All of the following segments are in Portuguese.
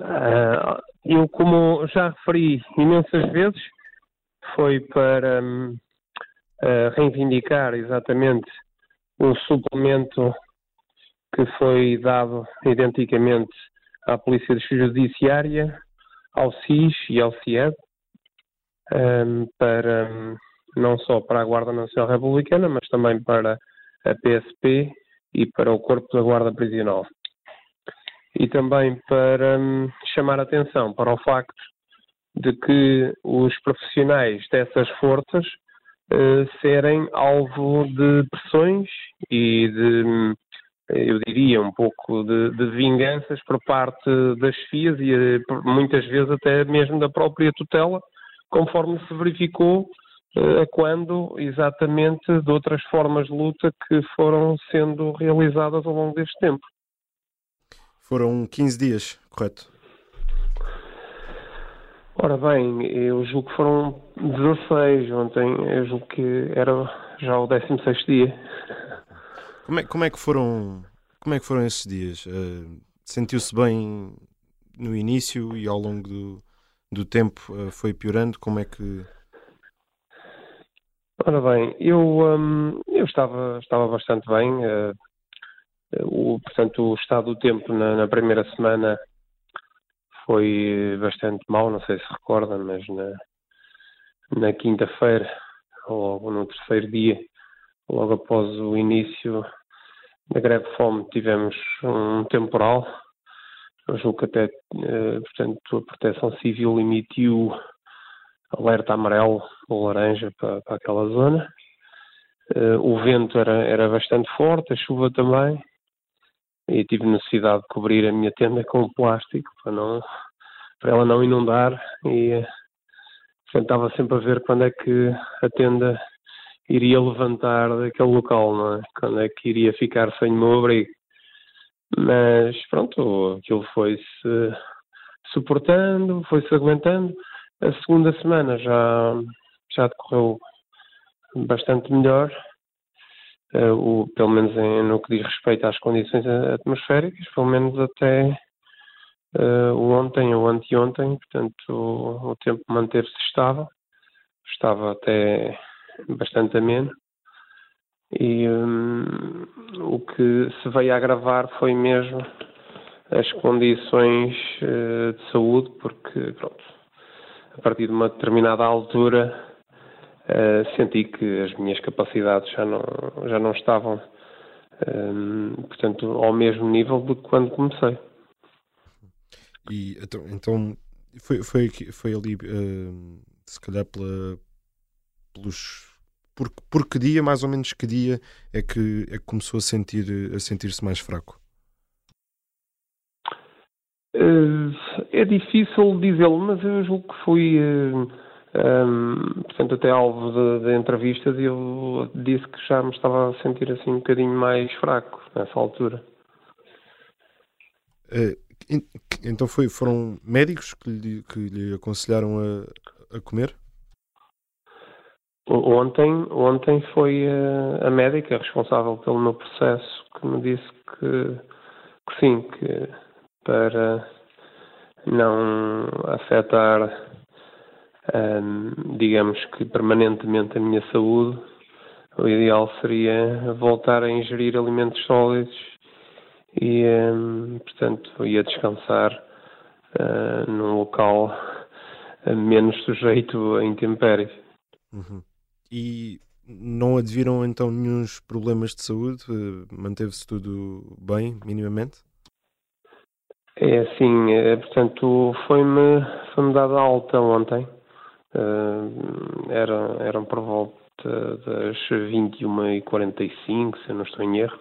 Uh, eu, como já referi imensas vezes, foi para um, uh, reivindicar exatamente um suplemento que foi dado identicamente à Polícia Judiciária, ao SIS e ao CIED, um, para, um, não só para a Guarda Nacional Republicana, mas também para a PSP e para o Corpo da Guarda Prisional e também para hum, chamar a atenção para o facto de que os profissionais dessas forças uh, serem alvo de pressões e de, hum, eu diria, um pouco de, de vinganças por parte das FIAs e eh, muitas vezes até mesmo da própria tutela, conforme se verificou uh, quando exatamente de outras formas de luta que foram sendo realizadas ao longo deste tempo. Foram 15 dias, correto? Ora bem, eu julgo que foram 16 ontem, eu julgo que era já o 16 dia. Como é, como é que foram como é que foram esses dias? Uh, Sentiu-se bem no início e ao longo do, do tempo uh, foi piorando? Como é que Ora bem, eu, um, eu estava, estava bastante bem. Uh, o, portanto, o estado do tempo na, na, primeira semana foi bastante mau, não sei se recorda, mas na, na quinta-feira, ou no terceiro dia, logo após o início da greve fome, tivemos um temporal. Eu julgo que até, eh, portanto, a Proteção Civil emitiu alerta amarelo ou laranja para, para aquela zona. Uh, o vento era, era bastante forte, a chuva também, e tive necessidade de cobrir a minha tenda com plástico para não para ela não inundar e tentava sempre a ver quando é que a tenda iria levantar daquele local, não é? Quando é que iria ficar sem o meu abrigo. Mas pronto, aquilo foi-se suportando, foi-se aguentando. A segunda semana já, já decorreu bastante melhor o, pelo menos em, no que diz respeito às condições atmosféricas, pelo menos até uh, ontem ou anteontem, portanto o, o tempo manteve-se estável, estava até bastante ameno. E um, o que se veio a agravar foi mesmo as condições uh, de saúde, porque pronto, a partir de uma determinada altura uh, senti que as minhas capacidades já não, já não estavam, um, ehm, portanto, ao mesmo nível do que quando comecei. E então, então foi, foi, foi ali, uh, se calhar, pela, pelos. Por, por que dia, mais ou menos que dia, é que, é que começou a sentir a sentir-se mais fraco? Uh, é difícil dizê-lo, mas eu julgo que fui. Uh, um, portanto, até alvo de, de, entrevistas, eu disse que já me estava a sentir assim um bocadinho mais fraco nessa altura. Uh, então foi, foram médicos que lhe, que lhe aconselharam a, a, comer? Ontem, ontem foi a, a, médica responsável pelo meu processo que me disse que, que sim, que para não afetar digamos que permanentemente a minha saúde, o ideal seria voltar a ingerir alimentos sólidos e, portanto, ia descansar uh, num local menos sujeito a intempéries. Uhum. E não adviram então nenhum problemas de saúde? Manteve-se tudo bem, minimamente? É assim, é, portanto, foi-me foi dada alta ontem Uh, era, eram por volta das 21h45, se eu não estou em erro.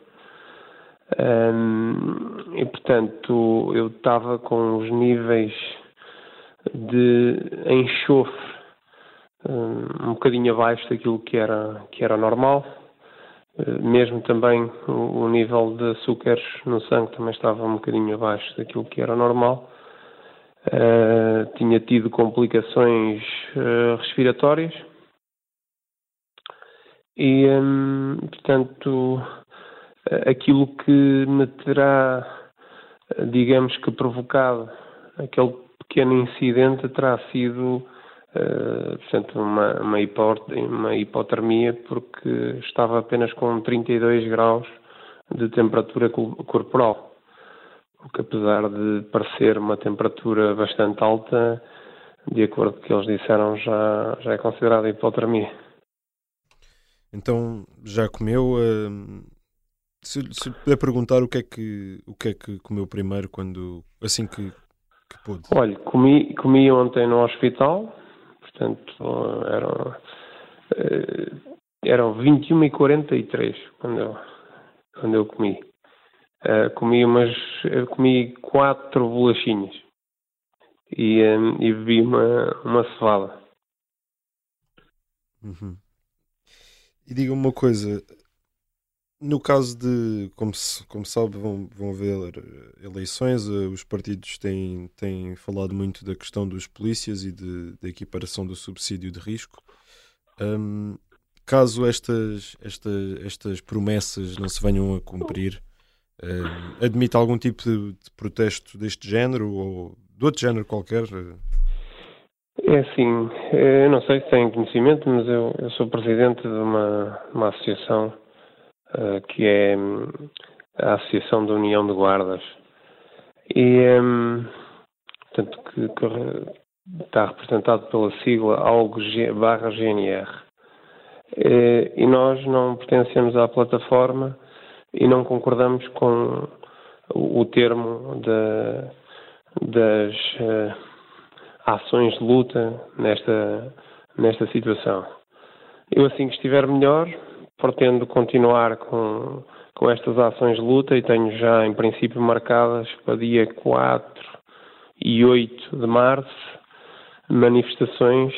Um, e portanto eu estava com os níveis de enxofre um, um bocadinho abaixo daquilo que era, que era normal. Mesmo também o, o, nível de açúcares no sangue também estava um bocadinho abaixo daquilo que era normal. Uh, tinha tido complicações uh, respiratórias e, um, portanto, aquilo que me terá, digamos que, provocado aquele pequeno incidente terá sido uh, portanto, uma, uma, uma hipotermia porque estava apenas com 32 graus de temperatura corporal. O que apesar de parecer uma temperatura bastante alta, de acordo com o que eles disseram, já, já é considerada hipotermia. Então já comeu? Uh, se, se puder perguntar o que é que o que é que comeu primeiro quando assim que, que pôde? Olha, comi, comi ontem no hospital, portanto eram, uh, eram 21 e 43 quando eu, quando eu comi. Uh, comi umas comi quatro bolachinhas e, um, e bebi uma, uma cevada. Uhum. E diga-me uma coisa, no caso de, como, se, como sabe, vão, vão haver eleições, eh, os partidos têm, têm falado muito da questão dos polícias e de, da equiparação do subsídio de risco. Um, caso estas, estas, estas promessas não se venham a cumprir, um, admite algum tipo de, de protesto deste género ou de outro género qualquer? É assim, eu não sei se têm conhecimento, mas eu, eu sou presidente de uma, uma associação uh, que é a Associação da União de Guardas. E, um, portanto, que, que, está representado pela sigla algo barra GNR. E nós não pertencemos à plataforma e não concordamos com o, termo da, das. Uh, ações de luta nesta, nesta situação. Eu, assim que estiver melhor, pretendo continuar com, com estas ações de luta e tenho já, em princípio, marcadas para dia 4 e 8 de março manifestações,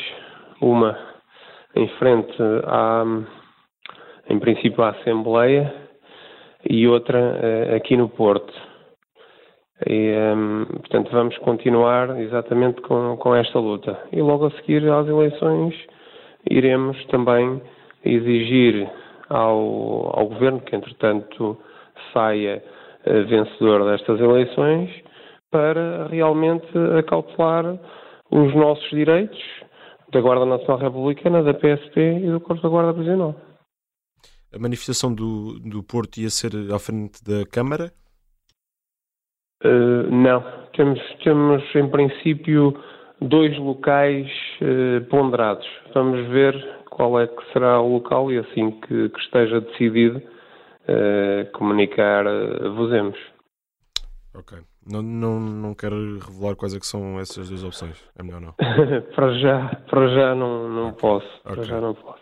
uma em frente à, em princípio, à Assembleia e outra eh, aqui no Porto. E, um, portanto, vamos continuar exatamente com, com esta luta. E logo a seguir às eleições, iremos também exigir ao, ao governo que, entretanto, saia uh, vencedor destas eleições para realmente acautelar os nossos direitos da Guarda Nacional Republicana, da PSP e do Corpo da Guarda Prisional. A manifestação do, do Porto ia ser à frente da Câmara Uh, não, temos, temos em princípio dois locais uh, ponderados. Vamos ver qual é que será o local e assim que, que esteja decidido uh, comunicar, vosemos. Ok. Não, não, não quero revelar quais é que são essas duas opções. É melhor não. para já, para já não, não posso. Okay. Para já não posso.